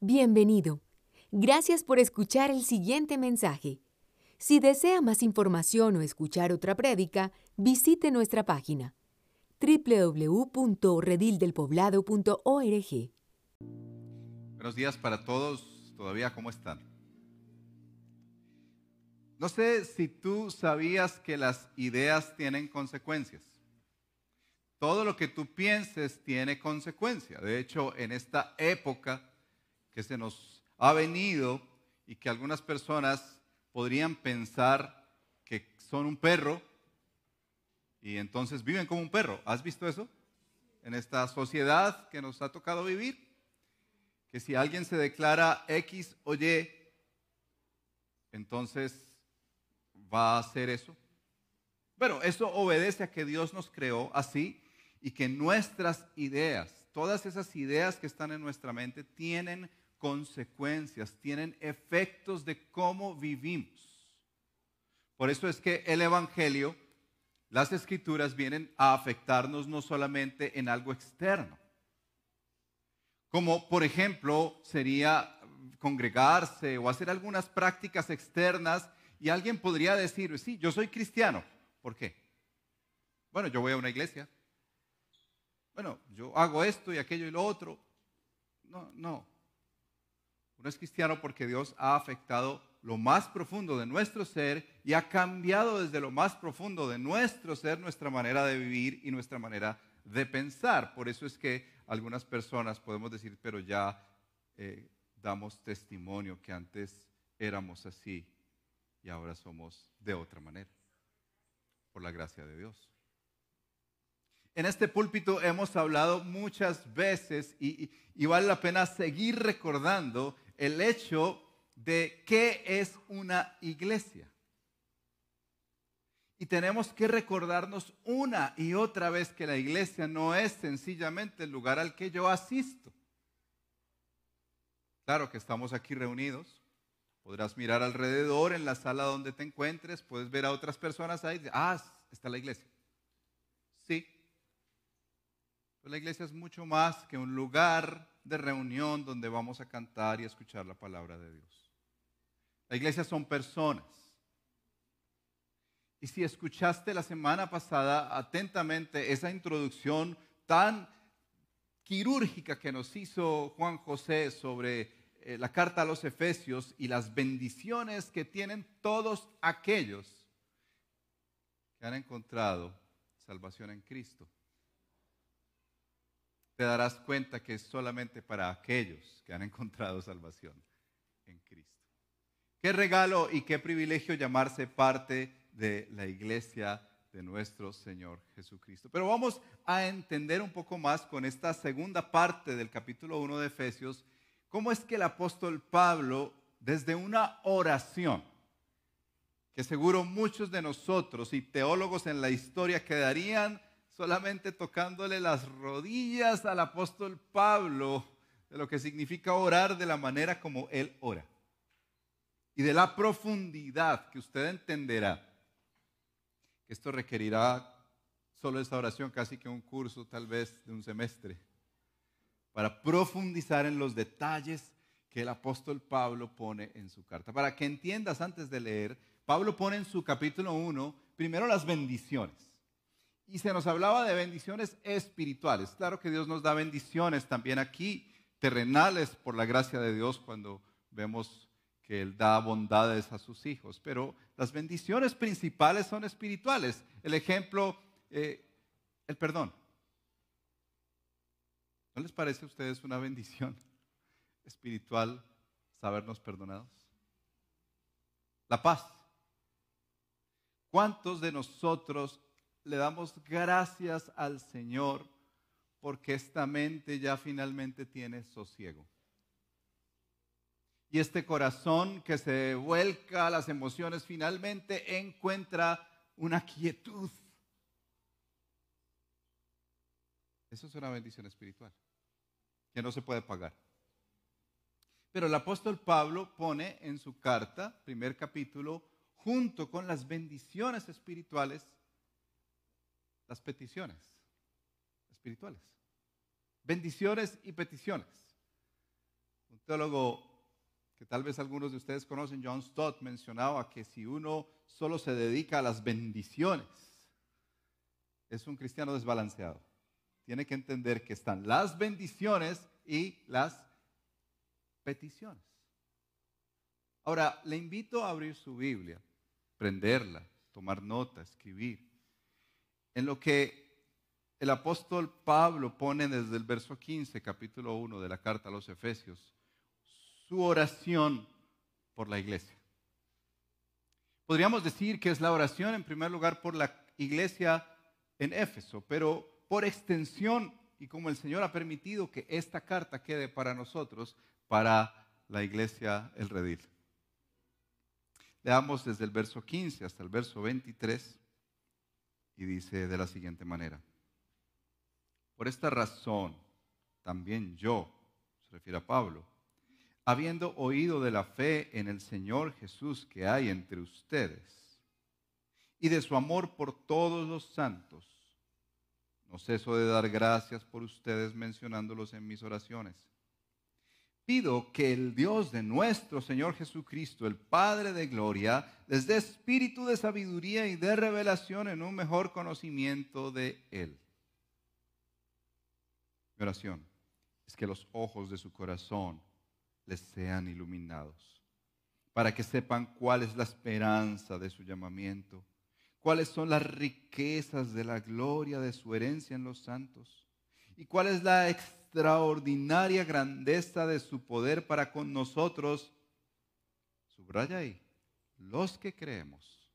Bienvenido. Gracias por escuchar el siguiente mensaje. Si desea más información o escuchar otra prédica, visite nuestra página www.redildelpoblado.org. Buenos días para todos. ¿Todavía cómo están? No sé si tú sabías que las ideas tienen consecuencias. Todo lo que tú pienses tiene consecuencia. De hecho, en esta época que se nos ha venido y que algunas personas podrían pensar que son un perro y entonces viven como un perro. ¿Has visto eso? En esta sociedad que nos ha tocado vivir, que si alguien se declara X o Y, entonces va a hacer eso. Bueno, eso obedece a que Dios nos creó así y que nuestras ideas, todas esas ideas que están en nuestra mente, tienen consecuencias, tienen efectos de cómo vivimos. Por eso es que el Evangelio, las escrituras vienen a afectarnos no solamente en algo externo, como por ejemplo sería congregarse o hacer algunas prácticas externas y alguien podría decir, sí, yo soy cristiano. ¿Por qué? Bueno, yo voy a una iglesia. Bueno, yo hago esto y aquello y lo otro. No, no. Uno es cristiano porque Dios ha afectado lo más profundo de nuestro ser y ha cambiado desde lo más profundo de nuestro ser nuestra manera de vivir y nuestra manera de pensar. Por eso es que algunas personas podemos decir, pero ya eh, damos testimonio que antes éramos así y ahora somos de otra manera, por la gracia de Dios. En este púlpito hemos hablado muchas veces y, y vale la pena seguir recordando el hecho de qué es una iglesia. Y tenemos que recordarnos una y otra vez que la iglesia no es sencillamente el lugar al que yo asisto. Claro que estamos aquí reunidos. Podrás mirar alrededor en la sala donde te encuentres, puedes ver a otras personas ahí. Ah, está la iglesia. Sí. La iglesia es mucho más que un lugar de reunión donde vamos a cantar y escuchar la palabra de Dios. La iglesia son personas. Y si escuchaste la semana pasada atentamente esa introducción tan quirúrgica que nos hizo Juan José sobre eh, la carta a los Efesios y las bendiciones que tienen todos aquellos que han encontrado salvación en Cristo te darás cuenta que es solamente para aquellos que han encontrado salvación en Cristo. Qué regalo y qué privilegio llamarse parte de la iglesia de nuestro Señor Jesucristo. Pero vamos a entender un poco más con esta segunda parte del capítulo 1 de Efesios, cómo es que el apóstol Pablo, desde una oración, que seguro muchos de nosotros y teólogos en la historia quedarían solamente tocándole las rodillas al apóstol Pablo de lo que significa orar de la manera como él ora. Y de la profundidad que usted entenderá. que Esto requerirá solo esta oración, casi que un curso tal vez de un semestre, para profundizar en los detalles que el apóstol Pablo pone en su carta. Para que entiendas antes de leer, Pablo pone en su capítulo 1 primero las bendiciones y se nos hablaba de bendiciones espirituales. Claro que Dios nos da bendiciones también aquí, terrenales, por la gracia de Dios, cuando vemos que Él da bondades a sus hijos. Pero las bendiciones principales son espirituales. El ejemplo, eh, el perdón. ¿No les parece a ustedes una bendición espiritual sabernos perdonados? La paz. ¿Cuántos de nosotros le damos gracias al Señor porque esta mente ya finalmente tiene sosiego. Y este corazón que se vuelca a las emociones finalmente encuentra una quietud. Eso es una bendición espiritual que no se puede pagar. Pero el apóstol Pablo pone en su carta, primer capítulo, junto con las bendiciones espirituales, las peticiones espirituales. Bendiciones y peticiones. Un teólogo que tal vez algunos de ustedes conocen, John Stott, mencionaba que si uno solo se dedica a las bendiciones, es un cristiano desbalanceado. Tiene que entender que están las bendiciones y las peticiones. Ahora, le invito a abrir su Biblia, prenderla, tomar nota, escribir, en lo que el apóstol Pablo pone desde el verso 15, capítulo 1 de la carta a los Efesios, su oración por la iglesia. Podríamos decir que es la oración en primer lugar por la iglesia en Éfeso, pero por extensión y como el Señor ha permitido que esta carta quede para nosotros, para la iglesia El Redil. Leamos desde el verso 15 hasta el verso 23 y dice de la siguiente manera. Por esta razón, también yo, se refiere a Pablo, habiendo oído de la fe en el Señor Jesús que hay entre ustedes y de su amor por todos los santos, no ceso de dar gracias por ustedes mencionándolos en mis oraciones. Pido que el Dios de nuestro Señor Jesucristo, el Padre de Gloria, les dé espíritu de sabiduría y de revelación en un mejor conocimiento de Él. Mi oración es que los ojos de su corazón les sean iluminados, para que sepan cuál es la esperanza de su llamamiento, cuáles son las riquezas de la gloria de su herencia en los santos, y cuál es la extraordinaria grandeza de su poder para con nosotros. Subraya ahí, los que creemos,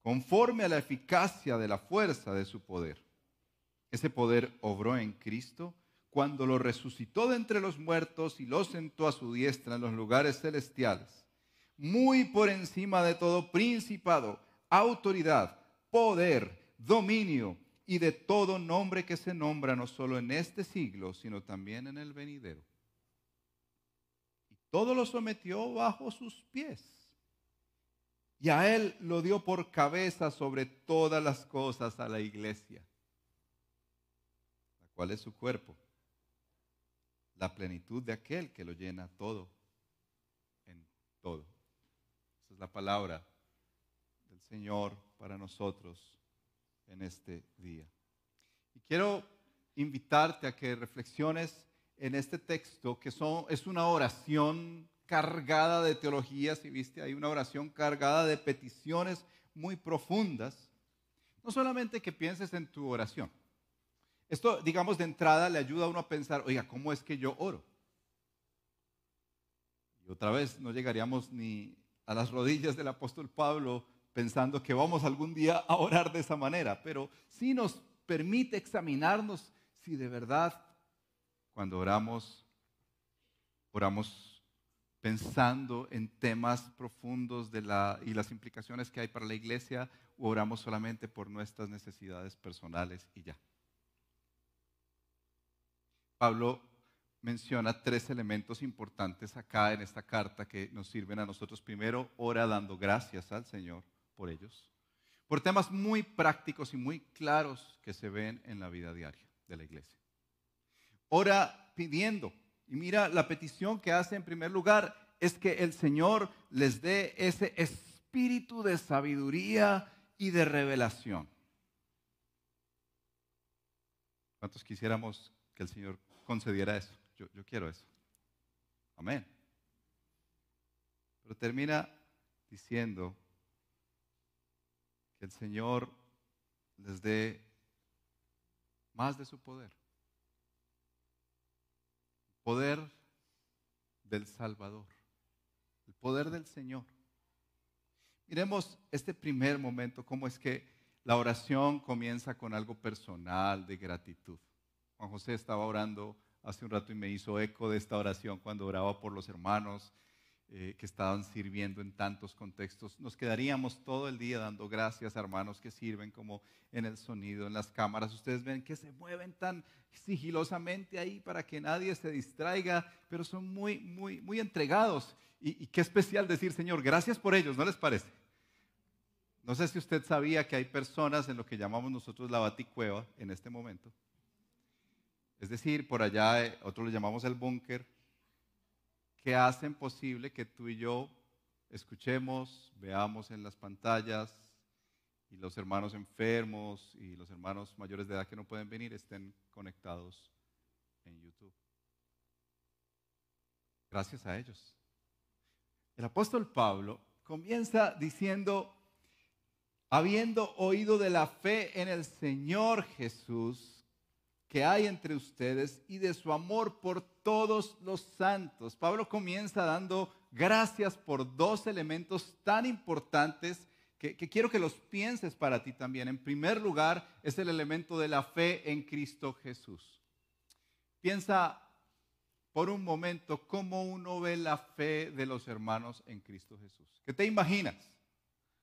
conforme a la eficacia de la fuerza de su poder. Ese poder obró en Cristo cuando lo resucitó de entre los muertos y lo sentó a su diestra en los lugares celestiales, muy por encima de todo principado, autoridad, poder, dominio y de todo nombre que se nombra no solo en este siglo, sino también en el venidero. Y todo lo sometió bajo sus pies. Y a él lo dio por cabeza sobre todas las cosas a la iglesia, la cual es su cuerpo la plenitud de aquel que lo llena todo en todo. Esa es la palabra del Señor para nosotros en este día. Y quiero invitarte a que reflexiones en este texto, que es una oración cargada de teología, si viste, hay una oración cargada de peticiones muy profundas. No solamente que pienses en tu oración, esto, digamos, de entrada le ayuda a uno a pensar, oiga, ¿cómo es que yo oro? Y otra vez no llegaríamos ni a las rodillas del apóstol Pablo pensando que vamos algún día a orar de esa manera, pero sí nos permite examinarnos si de verdad cuando oramos, oramos pensando en temas profundos de la, y las implicaciones que hay para la iglesia o oramos solamente por nuestras necesidades personales y ya. Pablo menciona tres elementos importantes acá en esta carta que nos sirven a nosotros. Primero, ora dando gracias al Señor por ellos, por temas muy prácticos y muy claros que se ven en la vida diaria de la iglesia. Ora pidiendo, y mira, la petición que hace en primer lugar es que el Señor les dé ese espíritu de sabiduría y de revelación. ¿Cuántos quisiéramos que el Señor concediera eso. Yo, quiero eso. Amén. Pero termina diciendo que el Señor les dé más de su poder. El poder del Salvador. El poder del Señor. Miremos este primer momento, cómo es que la oración comienza con algo personal de gratitud. Juan José estaba orando hace un rato y me hizo eco de esta oración cuando oraba por los hermanos eh, que estaban sirviendo en tantos contextos. Nos quedaríamos todo el día dando gracias a hermanos que sirven como en el sonido, en las cámaras. Ustedes ven que se mueven tan sigilosamente ahí para que nadie se distraiga, pero son muy, muy, muy entregados. Y, y qué especial decir, Señor, gracias por ellos, ¿no les parece? No sé si usted sabía que hay personas en lo que llamamos nosotros la baticueva en este momento es decir, por allá, eh, otros le llamamos el búnker, que hacen posible que tú y yo escuchemos, veamos en las pantallas y los hermanos enfermos y los hermanos mayores de edad que no pueden venir estén conectados en YouTube. Gracias a ellos. El apóstol Pablo comienza diciendo, habiendo oído de la fe en el Señor Jesús que hay entre ustedes y de su amor por todos los santos. Pablo comienza dando gracias por dos elementos tan importantes que, quiero que los pienses para ti también. En primer lugar, es el elemento de la fe en Cristo Jesús. Piensa por un momento cómo uno ve la fe de los hermanos en Cristo Jesús. ¿Qué te imaginas?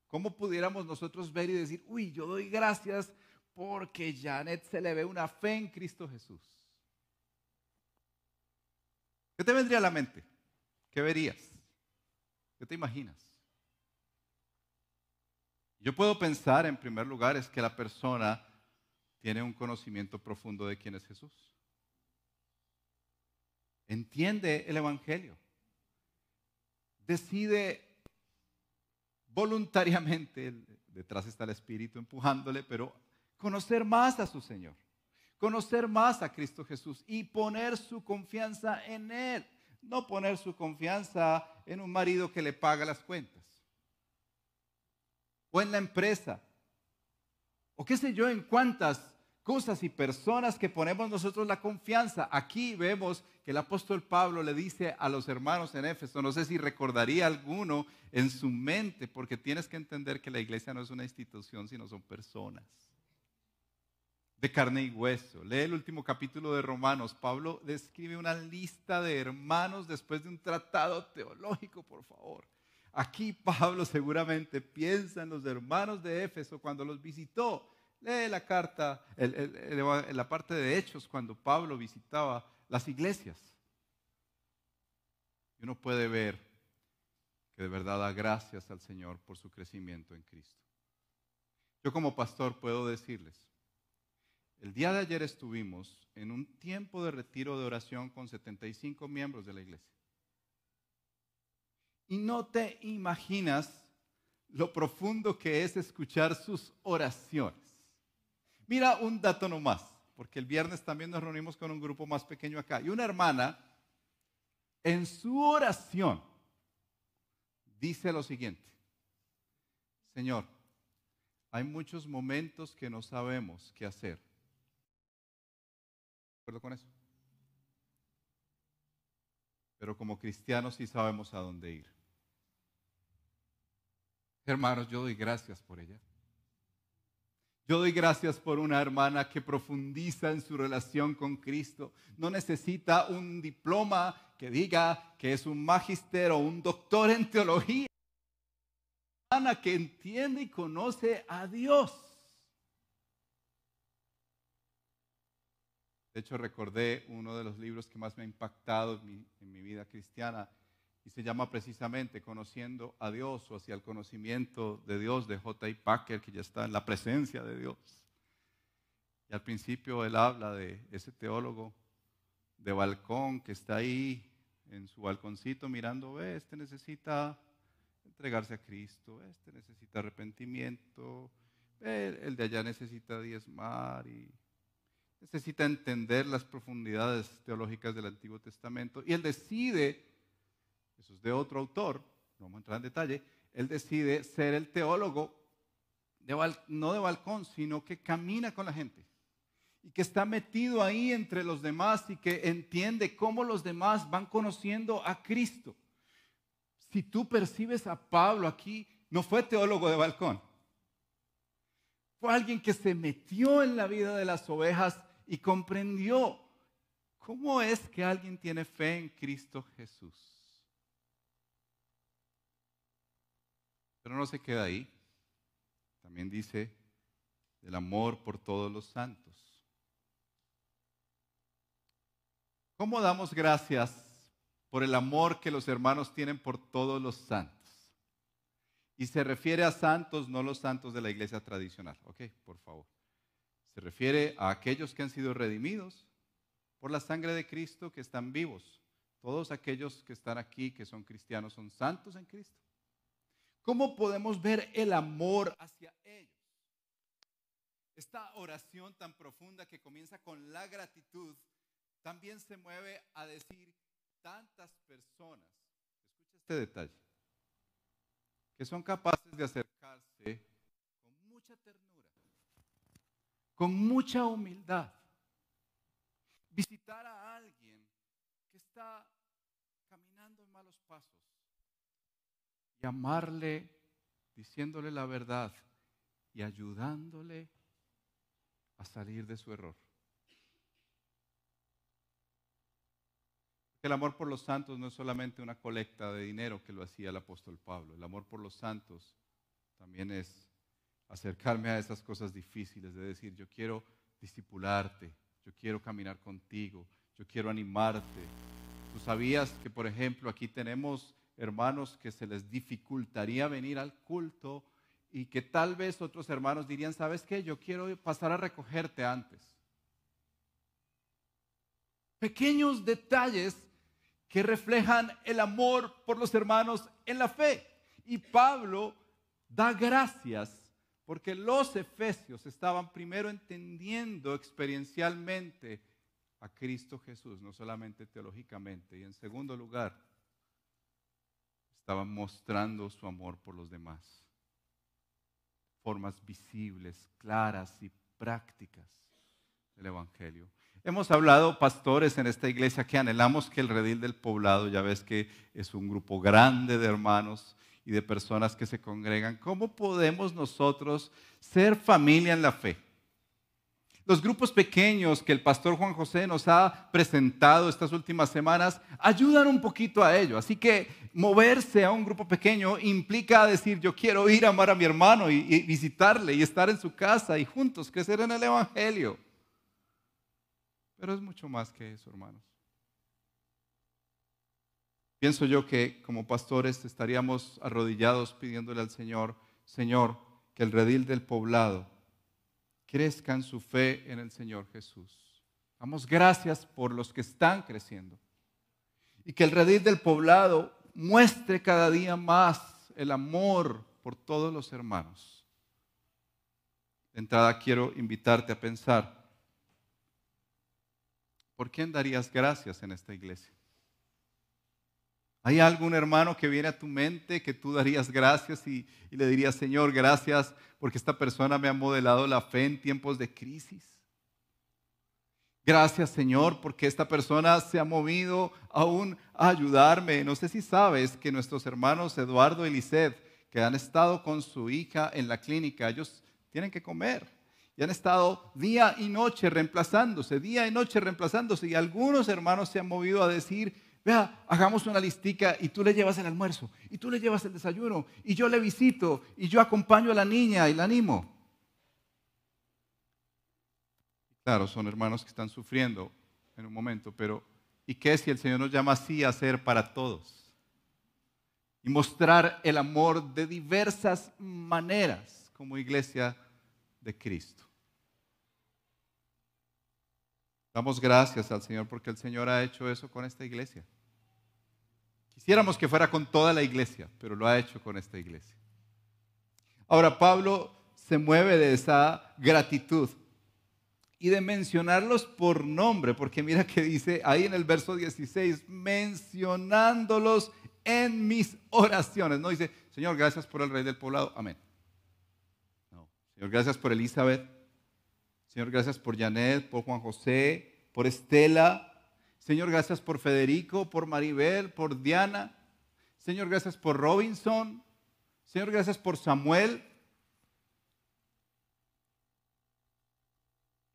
¿Cómo pudiéramos nosotros ver y decir, uy, yo doy gracias porque Janet se le ve una fe en Cristo Jesús? ¿Qué te vendría a la mente? ¿Qué verías? ¿Qué te imaginas? Yo puedo pensar, en primer lugar, es que la persona tiene un conocimiento profundo de quién es Jesús. Entiende el Evangelio. Decide voluntariamente, detrás está el Espíritu empujándole, pero conocer más a su Señor, conocer más a Cristo Jesús y poner su confianza en Él, no poner su confianza en un marido que le paga las cuentas. O en la empresa, o qué sé yo, en cuántas cosas y personas que ponemos nosotros la confianza. Aquí vemos que el apóstol Pablo le dice a los hermanos en Éfeso, no sé si recordaría alguno en su mente, porque tienes que entender que la iglesia no es una institución, sino son personas de carne y hueso. Lee el último capítulo de Romanos. Pablo describe una lista de hermanos después de un tratado teológico, por favor. Aquí Pablo seguramente piensa en los hermanos de Éfeso cuando los visitó. Lee la carta, la parte de Hechos, cuando Pablo visitaba las iglesias. Y uno puede ver que de verdad da gracias al Señor por su crecimiento en Cristo. Yo como pastor puedo decirles, el día de ayer estuvimos en un tiempo de retiro de oración con 75 miembros de la iglesia y no te imaginas lo profundo que es escuchar sus oraciones. Mira un dato nomás, porque el viernes también nos reunimos con un grupo más pequeño acá. Y una hermana, en su oración, dice lo siguiente, Señor, hay muchos momentos que no sabemos qué hacer. ¿De acuerdo con eso? Pero como cristianos sí sabemos a dónde ir. Hermanos, yo doy gracias por ella. Yo doy gracias por una hermana que profundiza en su relación con Cristo. No necesita un diploma que diga que es un magister o un doctor en teología. Una hermana que entiende y conoce a Dios. De hecho, recordé uno de los libros que más me ha impactado en mi, vida cristiana y se llama precisamente Conociendo a Dios o hacia el conocimiento de Dios de J.I. Packer, que ya está en la presencia de Dios. Y al principio él habla de ese teólogo de balcón que está ahí en su balconcito mirando, este necesita entregarse a Cristo, este necesita arrepentimiento, el de allá necesita diezmar y necesita entender las profundidades teológicas del Antiguo Testamento. Y él decide eso es de otro autor, no vamos a entrar en detalle, él decide ser el teólogo, no de balcón, sino que camina con la gente y que está metido ahí entre los demás y que entiende cómo los demás van conociendo a Cristo. Si tú percibes a Pablo aquí, no fue teólogo de balcón, fue alguien que se metió en la vida de las ovejas y comprendió cómo es que alguien tiene fe en Cristo Jesús. Pero no se queda ahí. También dice el amor por todos los santos. ¿Cómo damos gracias por el amor que los hermanos tienen por todos los santos? Y se refiere a santos, no los santos de la iglesia tradicional. Ok, por favor. Se refiere a aquellos que han sido redimidos por la sangre de Cristo, que están vivos todos aquellos que están aquí, que son cristianos, son santos en Cristo. ¿Cómo podemos ver el amor hacia ellos? Esta oración tan profunda que comienza con la gratitud, también se mueve a decir tantas personas, escucha este detalle, que son capaces de acercarse con mucha ternura, con mucha humildad, visitar a alguien que está caminando en malos pasos y amarle diciéndole la verdad y ayudándole a salir de su error. El amor por los santos no es solamente una colecta de dinero que lo hacía el apóstol Pablo. El amor por los santos también es acercarme a esas cosas difíciles, de decir, yo quiero discipularte, yo quiero caminar contigo, yo quiero animarte. Tú sabías que, por ejemplo, aquí tenemos hermanos que se les dificultaría venir al culto y que tal vez otros hermanos dirían, ¿sabes qué? Yo quiero pasar a recogerte antes. Pequeños detalles que reflejan el amor por los hermanos en la fe. Y Pablo da gracias porque los efesios estaban primero entendiendo experiencialmente a Cristo Jesús, no solamente teológicamente. Y en segundo lugar, estaban mostrando su amor por los demás. Formas visibles, claras y prácticas del Evangelio. Hemos hablado, pastores, en esta iglesia que anhelamos que el redil del poblado, ya ves que es un grupo grande de hermanos y de personas que se congregan. ¿Cómo podemos nosotros ser familia en la fe? Los grupos pequeños que el pastor Juan José nos ha presentado estas últimas semanas ayudan un poquito a ello. Así que moverse a un grupo pequeño implica decir, yo quiero ir a amar a mi hermano y, y visitarle y estar en su casa y juntos crecer en el Evangelio. Pero es mucho más que eso, hermanos. Pienso yo que como pastores estaríamos arrodillados pidiéndole al Señor, Señor, que el redil del poblado crezca en su fe en el Señor Jesús. Damos gracias por los que están creciendo. Y que el redil del poblado muestre cada día más el amor por todos los hermanos. De entrada quiero invitarte a pensar, ¿por quién darías gracias en esta iglesia? ¿Hay algún hermano que viene a tu mente que tú darías gracias y, le dirías, Señor, gracias porque esta persona me ha modelado la fe en tiempos de crisis? Gracias, Señor, porque esta persona se ha movido aún a ayudarme. No sé si sabes que nuestros hermanos Eduardo y Lisset, que han estado con su hija en la clínica, ellos tienen que comer. Y han estado día y noche reemplazándose, día y noche reemplazándose. Y algunos hermanos se han movido a decir, Vea, hagamos una listica y tú le llevas el almuerzo, y tú le llevas el desayuno, y yo le visito, y yo acompaño a la niña y la animo. Claro, son hermanos que están sufriendo en un momento, pero ¿y qué si el Señor nos llama así a hacer para todos? Y mostrar el amor de diversas maneras como iglesia de Cristo. Damos gracias al Señor porque el Señor ha hecho eso con esta iglesia. Quisiéramos que fuera con toda la iglesia, pero lo ha hecho con esta iglesia. Ahora, Pablo se mueve de esa gratitud y de mencionarlos por nombre, porque mira que dice ahí en el verso 16, mencionándolos en mis oraciones. No dice, Señor, gracias por el rey del poblado, amén. No, Señor, gracias por Elizabeth, Señor, gracias por Janet, por Juan José, por Estela. Señor, gracias por Federico, por Maribel, por Diana. Señor, gracias por Robinson. Señor, gracias por Samuel.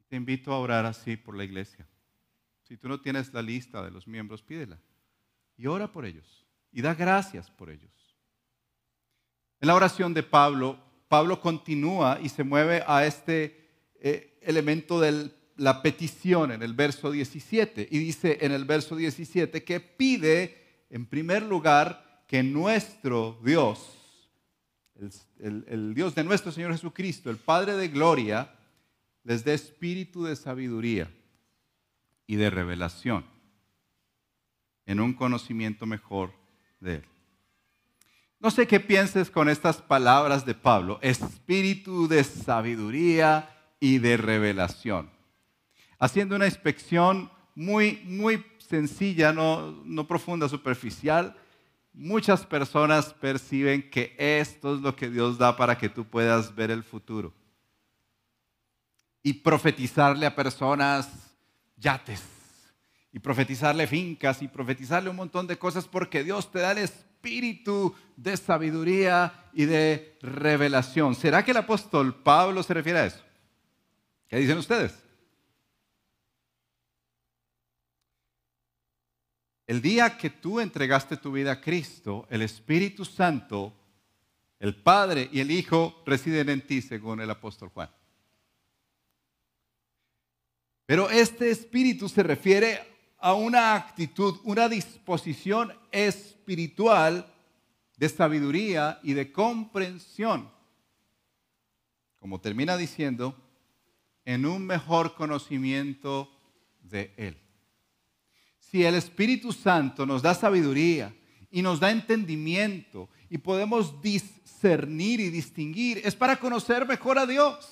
Te invito a orar así por la iglesia. Si tú no tienes la lista de los miembros, pídela. Y ora por ellos. Y da gracias por ellos. En la oración de Pablo, Pablo continúa y se mueve a este eh, elemento de la petición en el verso 17. Y dice en el verso 17 que pide, en primer lugar, que nuestro Dios, el, Dios de nuestro Señor Jesucristo, el Padre de Gloria, les dé espíritu de sabiduría y de revelación en un conocimiento mejor de Él. No sé qué pienses con estas palabras de Pablo, espíritu de sabiduría y de revelación. Haciendo una inspección muy, muy sencilla, no, no profunda, superficial, muchas personas perciben que esto es lo que Dios da para que tú puedas ver el futuro. Y profetizarle a personas yates, y profetizarle fincas, y profetizarle un montón de cosas porque Dios te da el espíritu de sabiduría y de revelación. ¿Será que el apóstol Pablo se refiere a eso? ¿Qué dicen ustedes? El día que tú entregaste tu vida a Cristo, el Espíritu Santo, el Padre y el Hijo residen en ti, según el apóstol Juan. Pero este Espíritu se refiere a una actitud, una disposición espiritual de sabiduría y de comprensión. Como termina diciendo, en un mejor conocimiento de Él. Si el Espíritu Santo nos da sabiduría y nos da entendimiento y podemos discernir y distinguir, es para conocer mejor a Dios.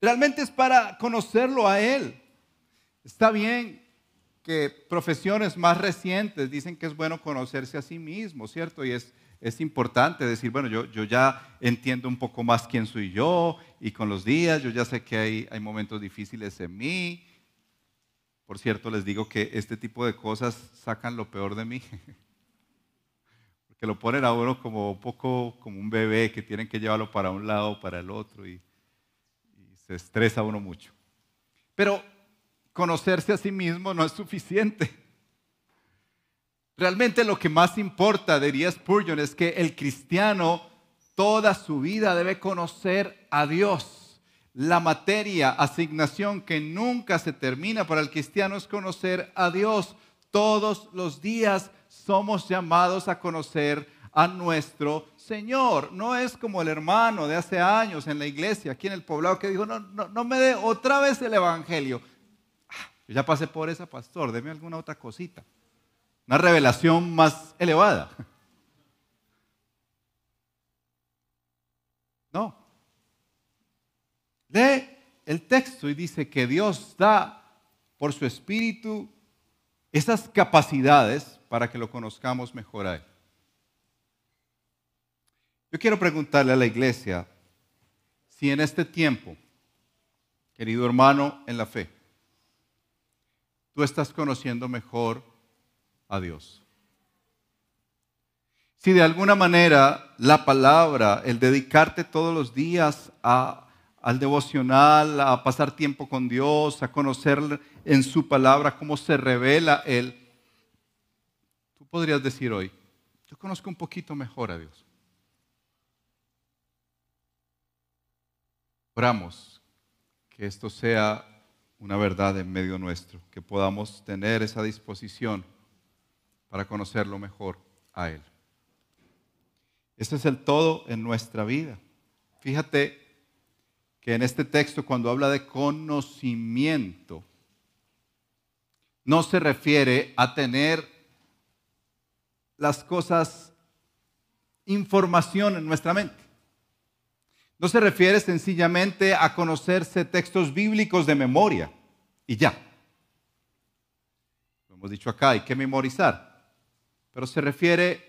Realmente es para conocerlo a Él. Está bien que profesiones más recientes dicen que es bueno conocerse a sí mismo, ¿cierto? Y es, es importante decir, bueno, yo, yo ya entiendo un poco más quién soy yo y con los días yo ya sé que hay, hay momentos difíciles en mí. Por cierto, les digo que este tipo de cosas sacan lo peor de mí. Porque lo ponen a uno como un poco como un bebé que tienen que llevarlo para un lado para el otro y, y se estresa uno mucho. Pero conocerse a sí mismo no es suficiente. Realmente lo que más importa, diría Spurgeon, es que el cristiano toda su vida debe conocer a Dios. La materia, asignación que nunca se termina para el cristiano es conocer a Dios. Todos los días somos llamados a conocer a nuestro Señor. No es como el hermano de hace años en la iglesia, aquí en el poblado, que dijo, no, no, no me dé otra vez el Evangelio. Yo ya pasé por esa, pastor, deme alguna otra cosita. Una revelación más elevada. No. Lee el texto y dice que Dios da por su espíritu esas capacidades para que lo conozcamos mejor a Él. Yo quiero preguntarle a la iglesia si en este tiempo, querido hermano en la fe, tú estás conociendo mejor a Dios. Si de alguna manera la palabra, el dedicarte todos los días a, al devocional, a pasar tiempo con Dios, a conocer en su palabra cómo se revela Él, tú podrías decir hoy, yo conozco un poquito mejor a Dios. Oramos que esto sea una verdad en medio nuestro, que podamos tener esa disposición para conocerlo mejor a Él. Este es el todo en nuestra vida. Fíjate que en este texto cuando habla de conocimiento, no se refiere a tener las cosas, información en nuestra mente. No se refiere sencillamente a conocerse textos bíblicos de memoria y ya. Lo hemos dicho acá, hay que memorizar. Pero se refiere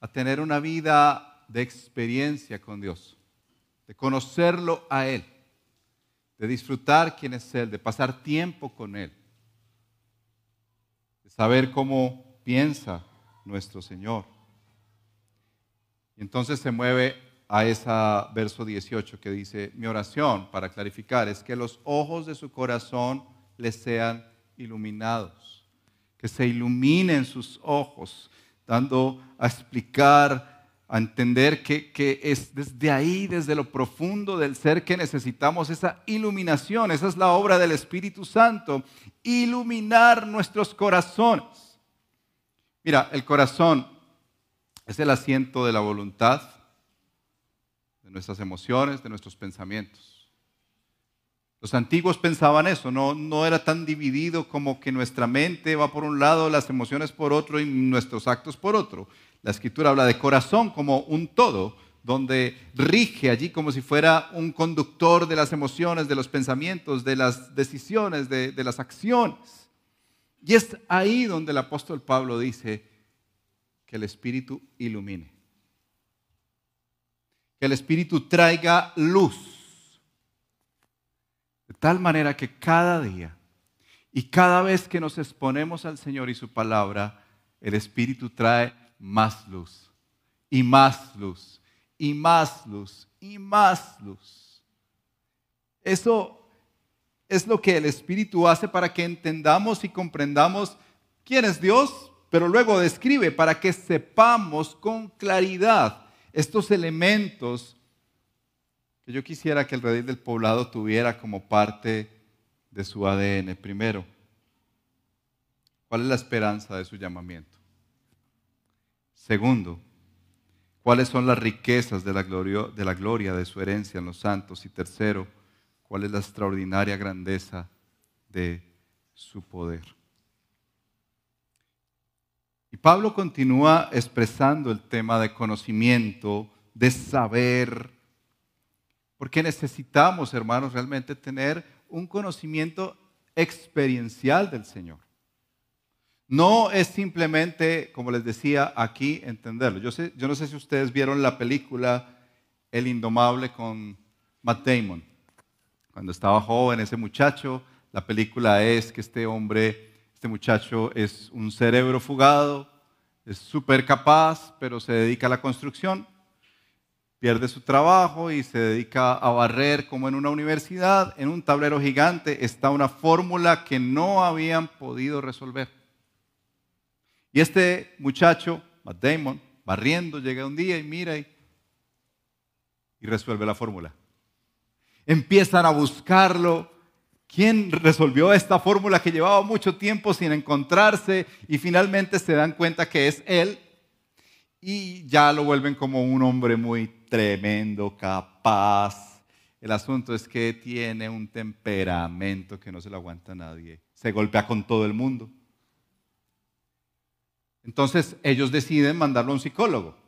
a tener una vida de experiencia con Dios, de conocerlo a Él, de disfrutar quién es Él, de pasar tiempo con Él, de saber cómo piensa nuestro Señor. Y entonces se mueve a ese verso 18 que dice, mi oración, para clarificar, es que los ojos de su corazón les sean iluminados, que se iluminen sus ojos, dando a explicar, a entender que, que es desde ahí, desde lo profundo del ser que necesitamos esa iluminación. Esa es la obra del Espíritu Santo, iluminar nuestros corazones. Mira, el corazón es el asiento de la voluntad, de nuestras emociones, de nuestros pensamientos. Los antiguos pensaban eso, no, era tan dividido como que nuestra mente va por un lado, las emociones por otro y nuestros actos por otro. La escritura habla de corazón como un todo, donde rige allí como si fuera un conductor de las emociones, de los pensamientos, de las decisiones, de, de las acciones. Y es ahí donde el apóstol Pablo dice que el Espíritu ilumine, que el Espíritu traiga luz tal manera que cada día y cada vez que nos exponemos al Señor y su palabra, el Espíritu trae más luz y más luz y más luz y más luz. Eso es lo que el Espíritu hace para que entendamos y comprendamos quién es Dios, pero luego describe para que sepamos con claridad estos elementos yo quisiera que el redil del poblado tuviera como parte de su ADN. Primero, ¿cuál es la esperanza de su llamamiento? Segundo, ¿cuáles son las riquezas de la, de la gloria de su herencia en los santos? Y tercero, ¿cuál es la extraordinaria grandeza de su poder? Y Pablo continúa expresando el tema de conocimiento, de saber, porque necesitamos, hermanos, realmente tener un conocimiento experiencial del Señor. No es simplemente, como les decía, aquí entenderlo. Yo, yo no sé si ustedes vieron la película El Indomable con Matt Damon. Cuando estaba joven, ese muchacho, la película es que este hombre, este muchacho es un cerebro fugado, es súper capaz, pero se dedica a la construcción pierde su trabajo y se dedica a barrer como en una universidad. En un tablero gigante está una fórmula que no habían podido resolver. Y este muchacho, Matt Damon, barriendo, llega un día y mira y, y resuelve la fórmula. Empiezan a buscarlo. ¿Quién resolvió esta fórmula que llevaba mucho tiempo sin encontrarse? Y finalmente se dan cuenta que es él. Y ya lo vuelven como un hombre muy tremendo, capaz. El asunto es que tiene un temperamento que no se lo aguanta nadie. Se golpea con todo el mundo. Entonces ellos deciden mandarlo a un psicólogo.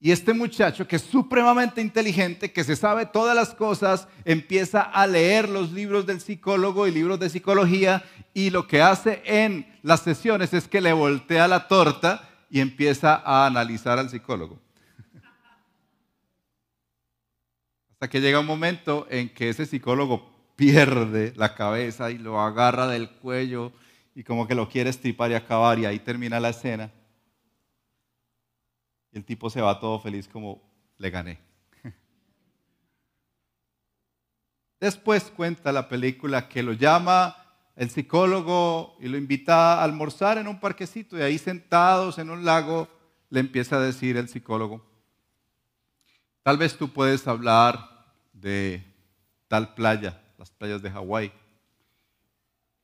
Y este muchacho, que es supremamente inteligente, que se sabe todas las cosas, empieza a leer los libros del psicólogo y libros de psicología y lo que hace en las sesiones es que le voltea la torta y empieza a analizar al psicólogo. Hasta que llega un momento en que ese psicólogo pierde la cabeza y lo agarra del cuello y como que lo quiere estripar y acabar y ahí termina la escena. Y el tipo se va todo feliz como le gané. Después cuenta la película que lo llama el psicólogo y lo invita a almorzar en un parquecito y ahí sentados en un lago le empieza a decir el psicólogo, Tal vez tú puedes hablar de tal playa, las playas de Hawái.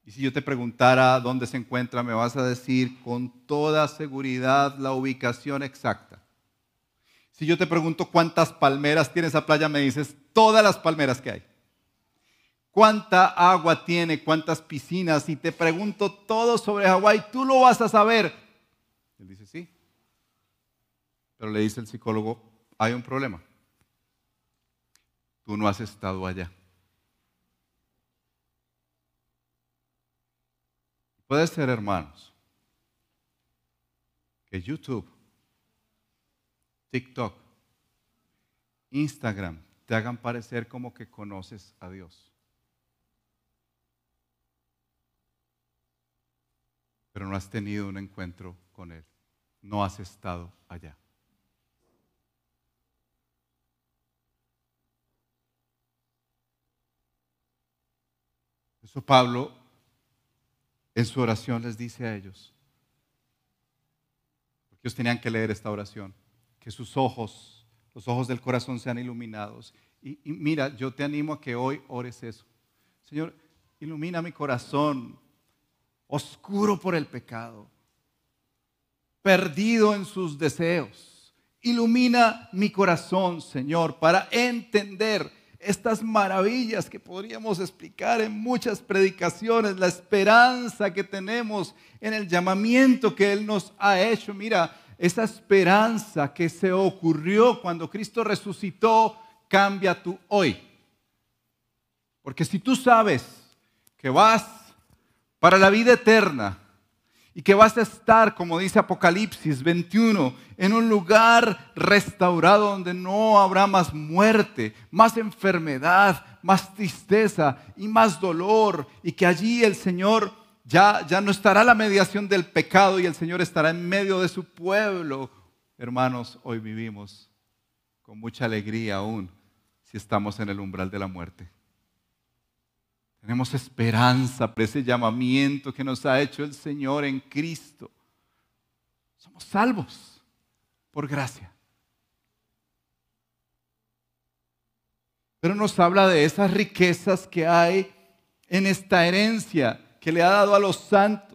Y si yo te preguntara dónde se encuentra, me vas a decir con toda seguridad la ubicación exacta. Si yo te pregunto cuántas palmeras tiene esa playa, me dices todas las palmeras que hay. ¿Cuánta agua tiene? ¿Cuántas piscinas? Si te pregunto todo sobre Hawái, tú lo vas a saber. Él dice, sí. Pero le dice el psicólogo, hay un problema tú no has estado allá. Puede ser, hermanos, que YouTube, TikTok, Instagram te hagan parecer como que conoces a Dios. Pero no has tenido un encuentro con Él. No has estado allá. Pablo en su oración les dice a ellos, porque ellos tenían que leer esta oración, que sus ojos, los ojos del corazón sean iluminados. Y mira, yo te animo a que hoy ores eso. Señor, ilumina mi corazón, oscuro por el pecado, perdido en sus deseos. Ilumina mi corazón, Señor, para entender estas maravillas que podríamos explicar en muchas predicaciones, la esperanza que tenemos en el llamamiento que Él nos ha hecho. Mira, esa esperanza que se ocurrió cuando Cristo resucitó cambia tu hoy. Porque si tú sabes que vas para la vida eterna, y que vas a estar, como dice Apocalipsis 21, en un lugar restaurado donde no habrá más muerte, más enfermedad, más tristeza y más dolor, y que allí el Señor ya, ya no estará la mediación del pecado y el Señor estará en medio de su pueblo. Hermanos, hoy vivimos con mucha alegría aún si estamos en el umbral de la muerte. Tenemos esperanza por ese llamamiento que nos ha hecho el Señor en Cristo. Somos salvos por gracia. Pero nos habla de esas riquezas que hay en esta herencia que le ha dado a los santos.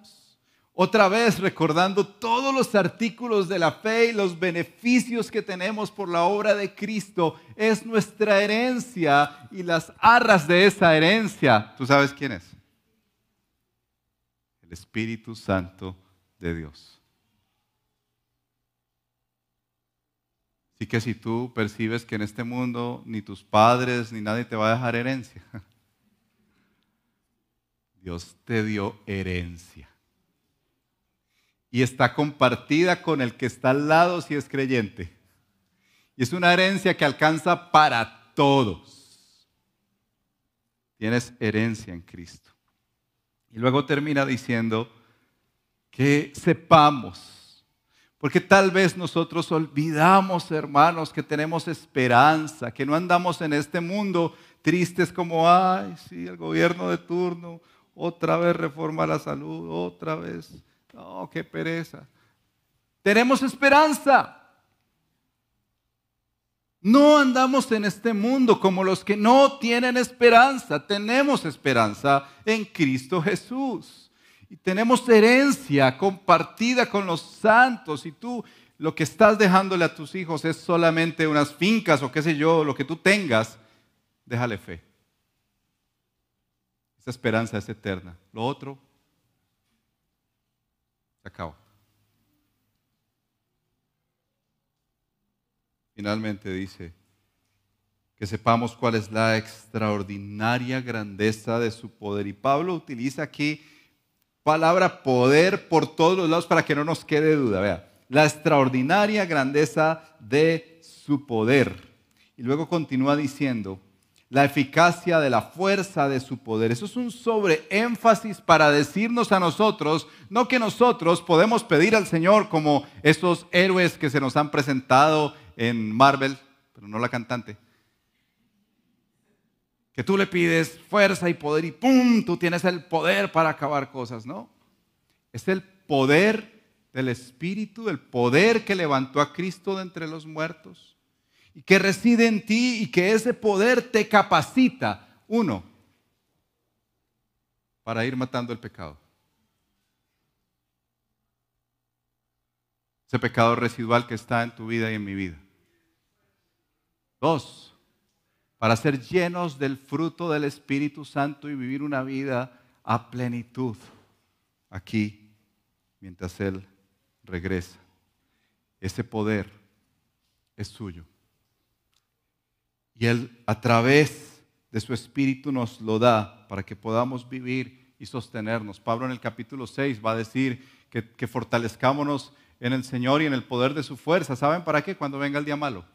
Otra vez recordando todos los artículos de la fe y los beneficios que tenemos por la obra de Cristo, es nuestra herencia y las arras de esa herencia. ¿Tú sabes quién es? El Espíritu Santo de Dios. Así que si tú percibes que en este mundo ni tus padres ni nadie te va a dejar herencia, Dios te dio herencia y está compartida con el que está al lado si es creyente. Y es una herencia que alcanza para todos. Tienes herencia en Cristo. Y luego termina diciendo que sepamos, porque tal vez nosotros olvidamos, hermanos, que tenemos esperanza, que no andamos en este mundo tristes como, ay, sí, el gobierno de turno, otra vez reforma la salud, otra vez Oh, qué pereza. Tenemos esperanza. No andamos en este mundo como los que no tienen esperanza. Tenemos esperanza en Cristo Jesús. Y tenemos herencia compartida con los santos. Y tú lo que estás dejándole a tus hijos es solamente unas fincas o qué sé yo, lo que tú tengas, déjale fe. Esa esperanza es eterna. Lo otro acaba. Finalmente dice que sepamos cuál es la extraordinaria grandeza de su poder. Y Pablo utiliza aquí palabra poder por todos los lados para que no nos quede duda. Vea, la extraordinaria grandeza de su poder. Y luego continúa diciendo, la eficacia de la fuerza de su poder. Eso es un sobreénfasis para decirnos a nosotros, no que nosotros podemos pedir al Señor como esos héroes que se nos han presentado en Marvel, pero no la cantante. Que tú le pides fuerza y poder y ¡pum! Tú tienes el poder para acabar cosas, ¿no? Es el poder del Espíritu, el poder que levantó a Cristo de entre los muertos y que reside en ti y que ese poder te capacita, uno, para ir matando el pecado. Ese pecado residual que está en tu vida y en mi vida. Dos, para ser llenos del fruto del Espíritu Santo y vivir una vida a plenitud aquí mientras Él regresa. Ese poder es suyo. Y Él a través de su Espíritu nos lo da para que podamos vivir y sostenernos. Pablo en el capítulo 6 va a decir que, que fortalezcámonos en el Señor y en el poder de su fuerza. ¿Saben para qué? Cuando venga el día malo.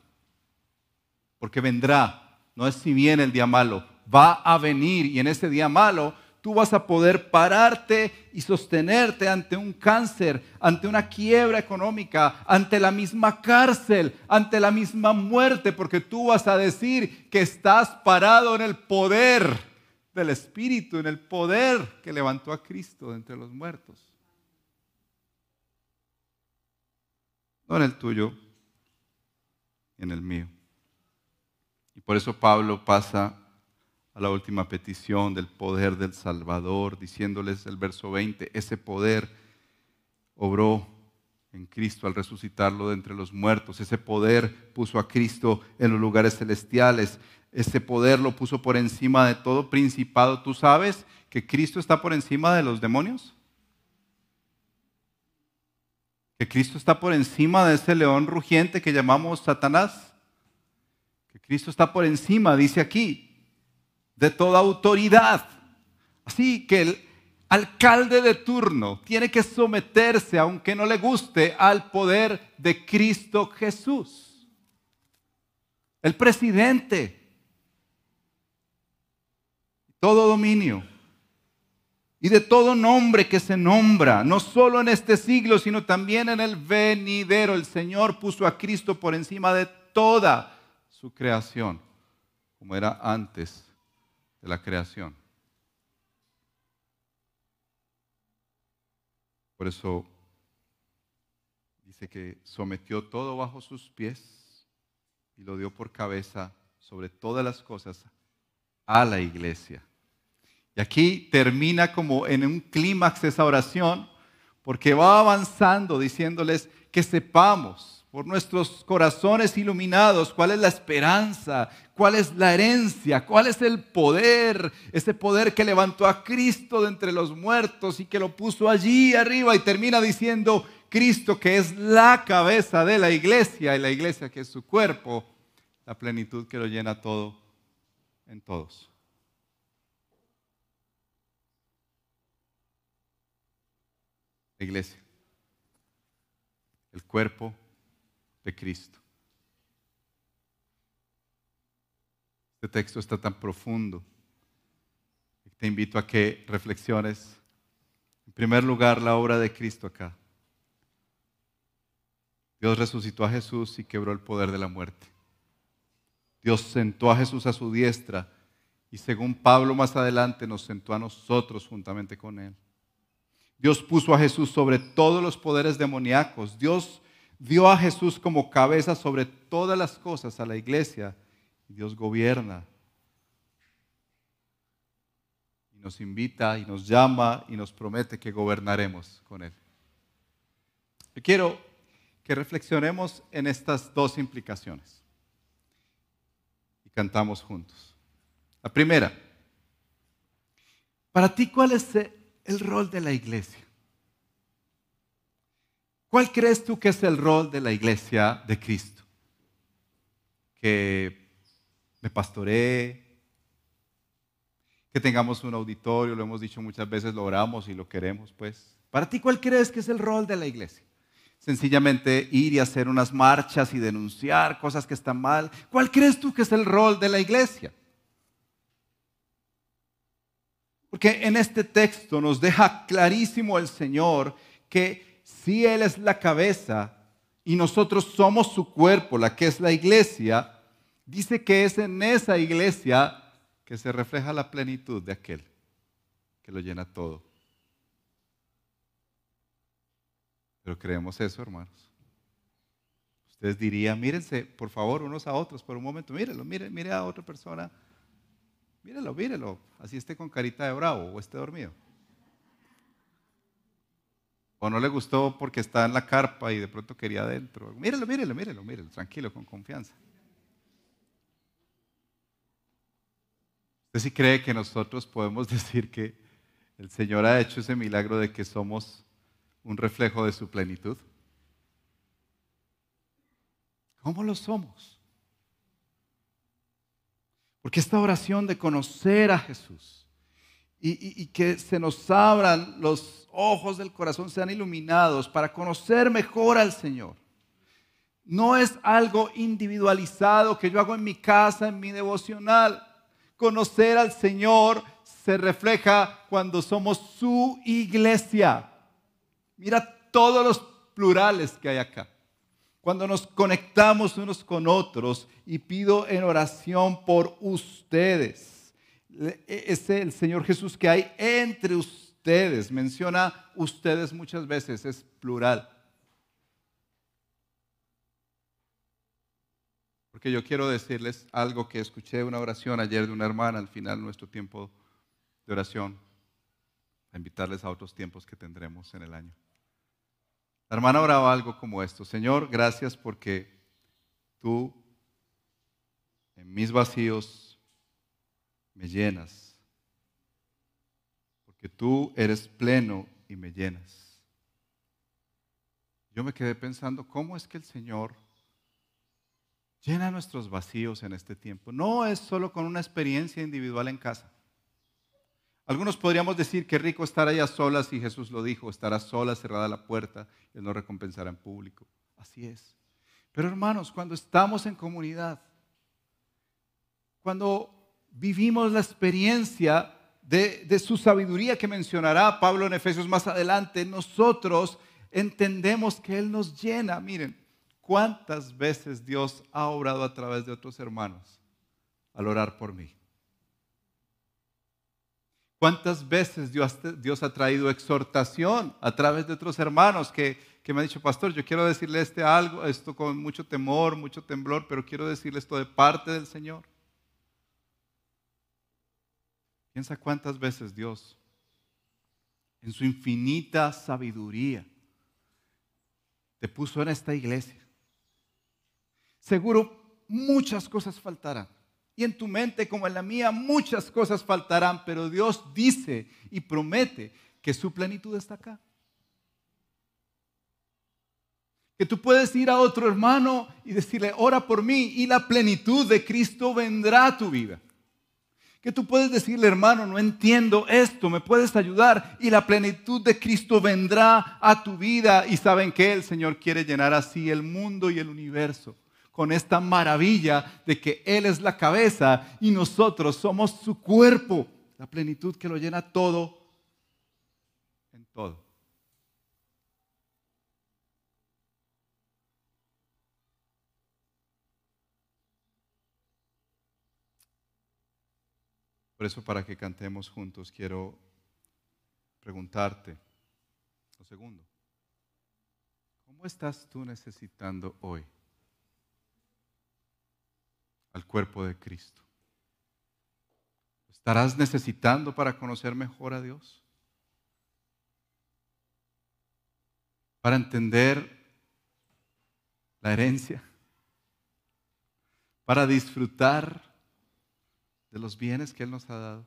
Porque vendrá, no es si viene el día malo, va a venir y en ese día malo tú vas a poder pararte y sostenerte ante un cáncer, ante una quiebra económica, ante la misma cárcel, ante la misma muerte, porque tú vas a decir que estás parado en el poder del Espíritu, en el poder que levantó a Cristo entre los muertos. No en el tuyo, en el mío. Y por eso Pablo pasa a la última petición del poder del Salvador, diciéndoles el verso 20, ese poder obró en Cristo al resucitarlo de entre los muertos. Ese poder puso a Cristo en los lugares celestiales. Ese poder lo puso por encima de todo principado. ¿Tú sabes que Cristo está por encima de los demonios? ¿Que Cristo está por encima de ese león rugiente que llamamos Satanás? Que Cristo está por encima, dice aquí, de toda autoridad. Así que el alcalde de turno tiene que someterse, aunque no le guste, al poder de Cristo Jesús. El presidente, todo dominio y de todo nombre que se nombra, no solo en este siglo, sino también en el venidero. El Señor puso a Cristo por encima de toda su creación, como era antes de la creación. Por eso dice que sometió todo bajo sus pies y lo dio por cabeza sobre todas las cosas a la iglesia. Y aquí termina como en un clímax esa oración, porque va avanzando diciéndoles que sepamos por nuestros corazones iluminados, cuál es la esperanza, cuál es la herencia, cuál es el poder, ese poder que levantó a Cristo de entre los muertos y que lo puso allí arriba y termina diciendo Cristo que es la cabeza de la iglesia y la iglesia que es su cuerpo, la plenitud que lo llena todo en todos. La iglesia, el cuerpo de Cristo. Este texto está tan profundo. Te invito a que reflexiones, en primer lugar, la obra de Cristo acá. Dios resucitó a Jesús y quebró el poder de la muerte. Dios sentó a Jesús a su diestra y según Pablo más adelante nos sentó a nosotros juntamente con él. Dios puso a Jesús sobre todos los poderes demoníacos. Dios dio a Jesús como cabeza sobre todas las cosas a la iglesia. Dios gobierna. Y nos invita y nos llama y nos promete que gobernaremos con Él. Yo quiero que reflexionemos en estas dos implicaciones. Y cantamos juntos. La primera, para ti, ¿cuál es el rol de la iglesia? ¿Cuál crees tú que es el rol de la iglesia de Cristo? Que me pastoree, que tengamos un auditorio, lo hemos dicho muchas veces, lo oramos y lo queremos, pues. Para ti, ¿cuál crees que es el rol de la iglesia? Sencillamente ir y hacer unas marchas y denunciar cosas que están mal. ¿Cuál crees tú que es el rol de la iglesia? Porque en este texto nos deja clarísimo el Señor que si Él es la cabeza y nosotros somos su cuerpo, la que es la iglesia, dice que es en esa iglesia que se refleja la plenitud de aquel que lo llena todo. Pero creemos eso, hermanos. Ustedes dirían, mírense, por favor, unos a otros por un momento. Mírenlo, mire, mire a otra persona. Mírelo, mírelo. Así esté con carita de bravo o esté dormido. O no le gustó porque está en la carpa y de pronto quería adentro. Mírelo, mírelo, mírelo, mírelo, tranquilo, con confianza. ¿Usted sí cree que nosotros podemos decir que el Señor ha hecho ese milagro de que somos un reflejo de su plenitud? ¿Cómo lo somos? Porque esta oración de conocer a Jesús y, que se nos abran los ojos del corazón, sean iluminados para conocer mejor al Señor. No es algo individualizado que yo hago en mi casa, en mi devocional. Conocer al Señor se refleja cuando somos su iglesia. Mira todos los plurales que hay acá. Cuando nos conectamos unos con otros y pido en oración por ustedes es el Señor Jesús que hay entre ustedes. Menciona ustedes muchas veces, es plural. Porque yo quiero decirles algo que escuché una oración ayer de una hermana al final de nuestro tiempo de oración, a invitarles a otros tiempos que tendremos en el año. La hermana oraba algo como esto. Señor, gracias porque tú en mis vacíos me llenas. Porque tú eres pleno y me llenas. Yo me quedé pensando, ¿cómo es que el Señor llena nuestros vacíos en este tiempo? No es solo con una experiencia individual en casa. Algunos podríamos decir que rico estar allá solas y Jesús lo dijo, estará sola, cerrada la puerta, Él no recompensará en público. Así es. Pero hermanos, cuando estamos en comunidad, cuando vivimos la experiencia de, su sabiduría que mencionará Pablo en Efesios más adelante, nosotros entendemos que Él nos llena. Miren, ¿cuántas veces Dios ha obrado a través de otros hermanos al orar por mí? ¿Cuántas veces Dios, ha traído exhortación a través de otros hermanos que, que, me han dicho, pastor, yo quiero decirle este algo, esto con mucho temor, mucho temblor, pero quiero decirle esto de parte del Señor? Piensa cuántas veces Dios, en su infinita sabiduría, te puso en esta iglesia. Seguro muchas cosas faltarán y en tu mente como en la mía muchas cosas faltarán, pero Dios dice y promete que su plenitud está acá. Que tú puedes ir a otro hermano y decirle, ora por mí y la plenitud de Cristo vendrá a tu vida. Que tú puedes decirle, hermano, no entiendo esto, me puedes ayudar y la plenitud de Cristo vendrá a tu vida. Y saben que el Señor quiere llenar así el mundo y el universo con esta maravilla de que Él es la cabeza y nosotros somos su cuerpo, la plenitud que lo llena todo en todo. Por eso para que cantemos juntos quiero preguntarte, lo segundo, ¿cómo estás tú necesitando hoy? al cuerpo de Cristo. ¿Estarás necesitando para conocer mejor a Dios? Para entender la herencia, para disfrutar de los bienes que Él nos ha dado.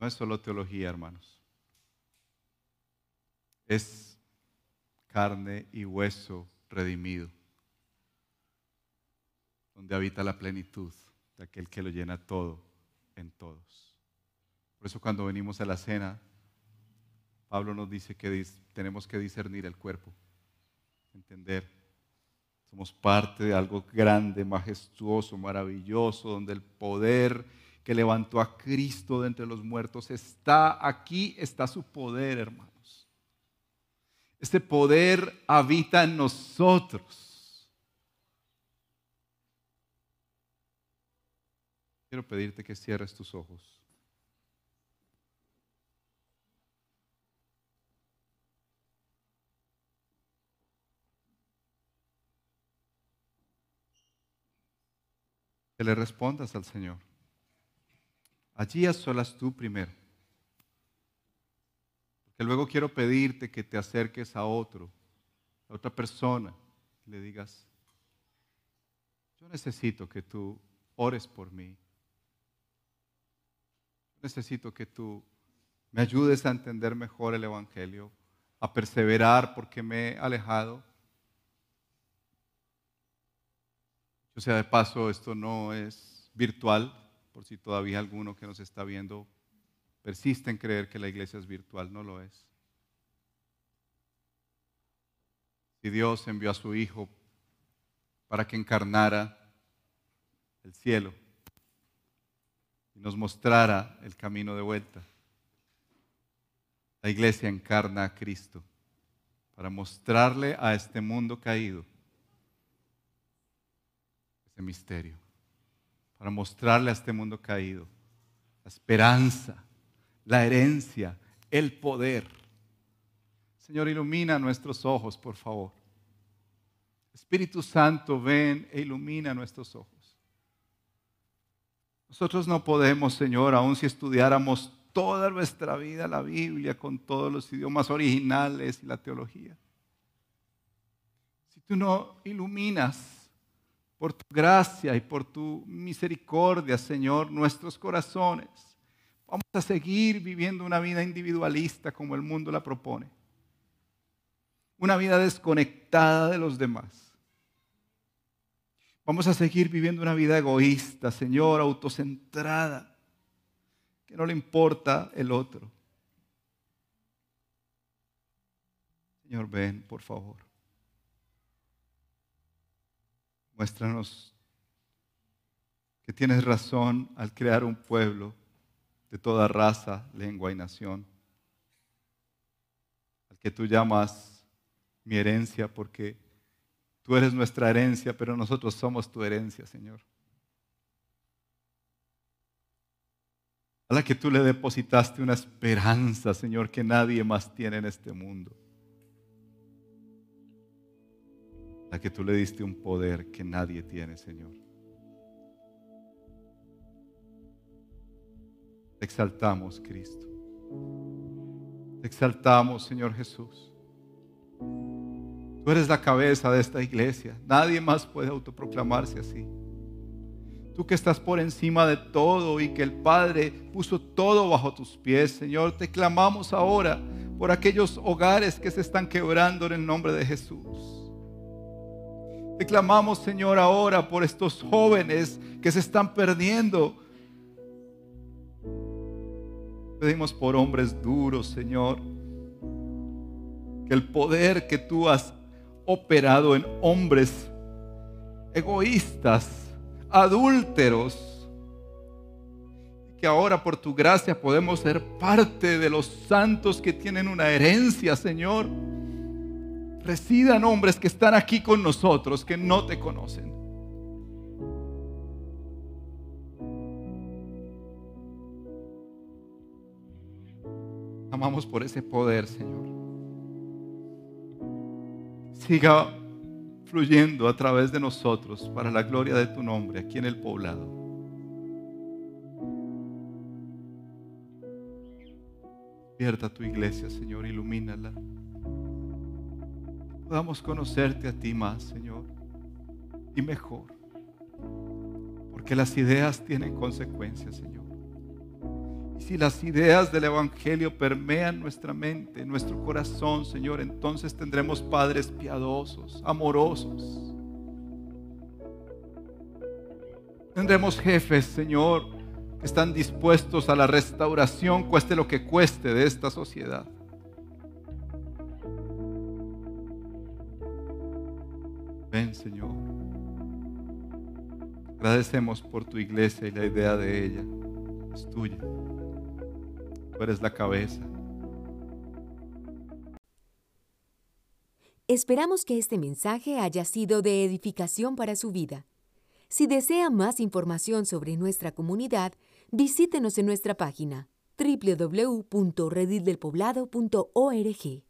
No es solo teología, hermanos. Es carne y hueso redimido, donde habita la plenitud de aquel que lo llena todo en todos. Por eso cuando venimos a la cena, Pablo nos dice que tenemos que discernir el cuerpo, entender. Somos parte de algo grande, majestuoso, maravilloso, donde el poder que levantó a Cristo de entre los muertos está aquí, está su poder, hermano. Este poder habita en nosotros. Quiero pedirte que cierres tus ojos. Le respondas al Señor. Allí a tú primero que luego quiero pedirte que te acerques a otro, a otra persona, y le digas, yo necesito que tú ores por mí. Necesito que tú me ayudes a entender mejor el Evangelio, a perseverar porque me he alejado. Yo sea de paso, esto no es virtual, por si todavía alguno que nos está viendo persiste en creer que la iglesia es virtual, no lo es. Si Dios envió a su Hijo para que encarnara el cielo y nos mostrara el camino de vuelta, la iglesia encarna a Cristo para mostrarle a este mundo caído ese misterio, para mostrarle a este mundo caído la esperanza la herencia, el poder. Señor, ilumina nuestros ojos, por favor. Espíritu Santo, ven e ilumina nuestros ojos. Nosotros no podemos, Señor, aun si estudiáramos toda nuestra vida la Biblia con todos los idiomas originales y la teología. Si tú no iluminas por tu gracia y por tu misericordia, Señor, nuestros corazones, vamos a seguir viviendo una vida individualista como el mundo la propone. Una vida desconectada de los demás. Vamos a seguir viviendo una vida egoísta, Señor, autocentrada que no le importa el otro. Señor, ven, por favor. Muéstranos que tienes razón al crear un pueblo de toda raza, lengua y nación, al que tú llamas mi herencia porque tú eres nuestra herencia, pero nosotros somos tu herencia, Señor. a la que tú le depositaste una esperanza, Señor, que nadie más tiene en este mundo. Que tú le diste un poder que nadie tiene, Señor. Te exaltamos, Cristo. Te exaltamos, Señor Jesús. Tú eres la cabeza de esta iglesia. Nadie más puede autoproclamarse así. Tú que estás por encima de todo y que el Padre puso todo bajo tus pies, Señor, te clamamos ahora por aquellos hogares que se están quebrando en el nombre de Jesús. Te clamamos, Señor, ahora por estos jóvenes que se están perdiendo. Pedimos por hombres duros, Señor, que el poder que tú has operado en hombres egoístas, adúlteros. Que ahora por tu gracia podemos ser parte de los santos que tienen una herencia, Señor. Residan hombres que están aquí con nosotros, que no te conocen. Amamos por ese poder, Señor. Siga fluyendo a través de nosotros para la gloria de tu nombre aquí en el poblado. Despierta tu iglesia, Señor, ilumínala. Podamos conocerte a ti más, Señor, y mejor. Porque las ideas tienen consecuencias, Señor. Y si las ideas del Evangelio permean nuestra mente, nuestro corazón, Señor, entonces tendremos padres piadosos, amorosos. Tendremos jefes, Señor, que están dispuestos a la restauración, cueste lo que cueste de esta sociedad. Ven, Señor. Agradecemos por tu iglesia y la idea de ella. Es tuya. Tú eres la cabeza. Esperamos que este mensaje haya sido de edificación para su vida. Si desea más información sobre nuestra comunidad, visítenos en nuestra página www.redildelpoblado.org.